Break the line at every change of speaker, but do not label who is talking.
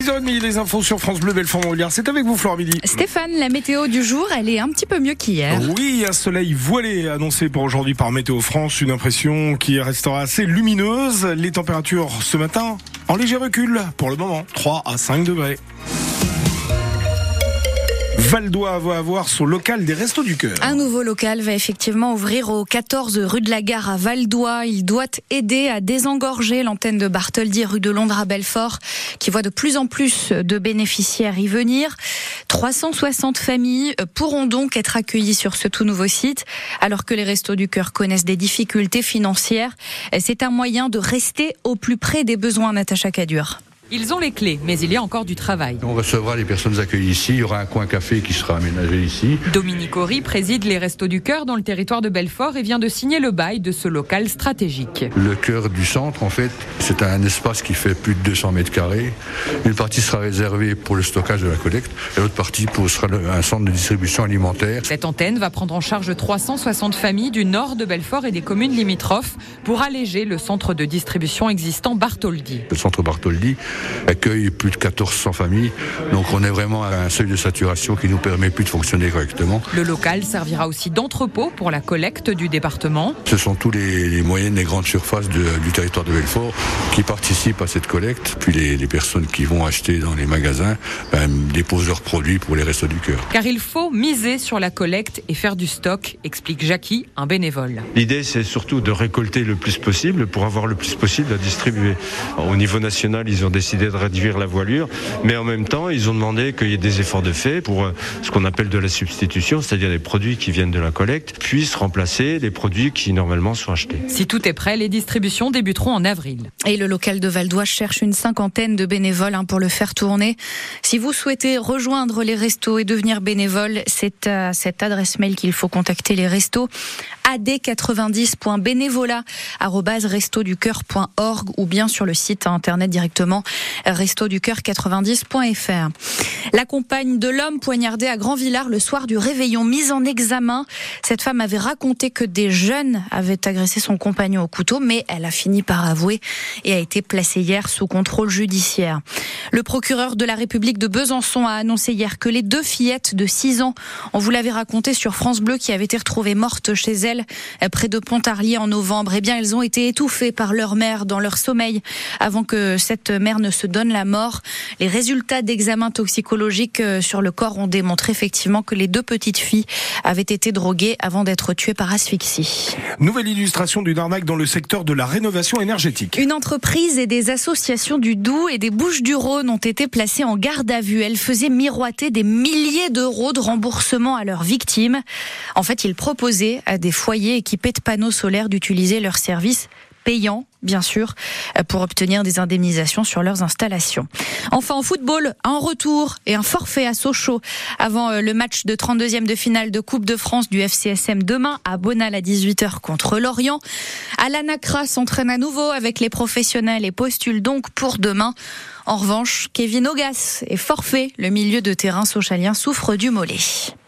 10h30, les infos sur France Bleu Belfort Montbéliard. C'est avec vous, Flore Midi.
Stéphane, la météo du jour, elle est un petit peu mieux qu'hier.
Oui, un soleil voilé annoncé pour aujourd'hui par Météo France. Une impression qui restera assez lumineuse. Les températures ce matin en léger recul pour le moment. 3 à 5 degrés. Valdois va avoir son local des Restos du Cœur.
Un nouveau local va effectivement ouvrir au 14 rue de la Gare à Valdois. Il doit aider à désengorger l'antenne de Bartholdi rue de Londres à Belfort, qui voit de plus en plus de bénéficiaires y venir. 360 familles pourront donc être accueillies sur ce tout nouveau site, alors que les Restos du Cœur connaissent des difficultés financières. C'est un moyen de rester au plus près des besoins, Natacha Cadur.
Ils ont les clés, mais il y a encore du travail.
On recevra les personnes accueillies ici. Il y aura un coin café qui sera aménagé ici.
Dominique Horry préside les Restos du Cœur dans le territoire de Belfort et vient de signer le bail de ce local stratégique.
Le cœur du centre, en fait, c'est un espace qui fait plus de 200 mètres carrés. Une partie sera réservée pour le stockage de la collecte et l'autre partie pour, sera un centre de distribution alimentaire.
Cette antenne va prendre en charge 360 familles du nord de Belfort et des communes limitrophes pour alléger le centre de distribution existant Bartholdi.
Le centre Bartholdi accueille plus de 1400 familles. Donc on est vraiment à un seuil de saturation qui nous permet plus de fonctionner correctement.
Le local servira aussi d'entrepôt pour la collecte du département.
Ce sont tous les, les moyennes et grandes surfaces de, du territoire de Belfort qui participent à cette collecte. Puis les, les personnes qui vont acheter dans les magasins ben, déposent leurs produits pour les restos du cœur.
Car il faut miser sur la collecte et faire du stock, explique Jackie, un bénévole.
L'idée c'est surtout de récolter le plus possible pour avoir le plus possible à distribuer. Au niveau national, ils ont décidé de réduire la voilure, mais en même temps, ils ont demandé qu'il y ait des efforts de fait pour euh, ce qu'on appelle de la substitution, c'est-à-dire les produits qui viennent de la collecte puissent remplacer les produits qui normalement sont achetés.
Si tout est prêt, les distributions débuteront en avril.
Et le local de Valdois cherche une cinquantaine de bénévoles hein, pour le faire tourner. Si vous souhaitez rejoindre les restos et devenir bénévole, c'est à cette adresse mail qu'il faut contacter les restos ad90.bénévolat@restoducoeur.org ou bien sur le site internet directement restoducoeur90.fr. La compagne de l'homme poignardé à Grand-Villard le soir du réveillon mise en examen. Cette femme avait raconté que des jeunes avaient agressé son compagnon au couteau, mais elle a fini par avouer et a été placée hier sous contrôle judiciaire. Le procureur de la République de Besançon a annoncé hier que les deux fillettes de 6 ans, on vous l'avait raconté sur France Bleu, qui avaient été retrouvées mortes chez elles près de Pontarlier en novembre, eh bien elles ont été étouffées par leur mère dans leur sommeil avant que cette mère ne se donne la mort. Les résultats d'examen toxicologique sur le corps ont démontré effectivement que les deux petites filles avaient été droguées avant d'être tuées par asphyxie.
Nouvelle illustration d'une arnaque dans le secteur de la rénovation énergétique.
Une entreprise et des associations du Doubs et des Bouches-du-Rhône ont été placées en garde à vue. Elles faisaient miroiter des milliers d'euros de remboursement à leurs victimes. En fait, ils proposaient à des foyers équipés de panneaux solaires d'utiliser leurs services payants, bien sûr, pour obtenir des indemnisations sur leurs installations. Enfin, en football, un retour et un forfait à Sochaux avant euh, le match de 32e de finale de Coupe de France du FCSM demain à Bonal à 18h contre Lorient. Alan Accra s'entraîne à nouveau avec les professionnels et postule donc pour demain. En revanche, Kevin Ogas est forfait. Le milieu de terrain sochalien souffre du mollet.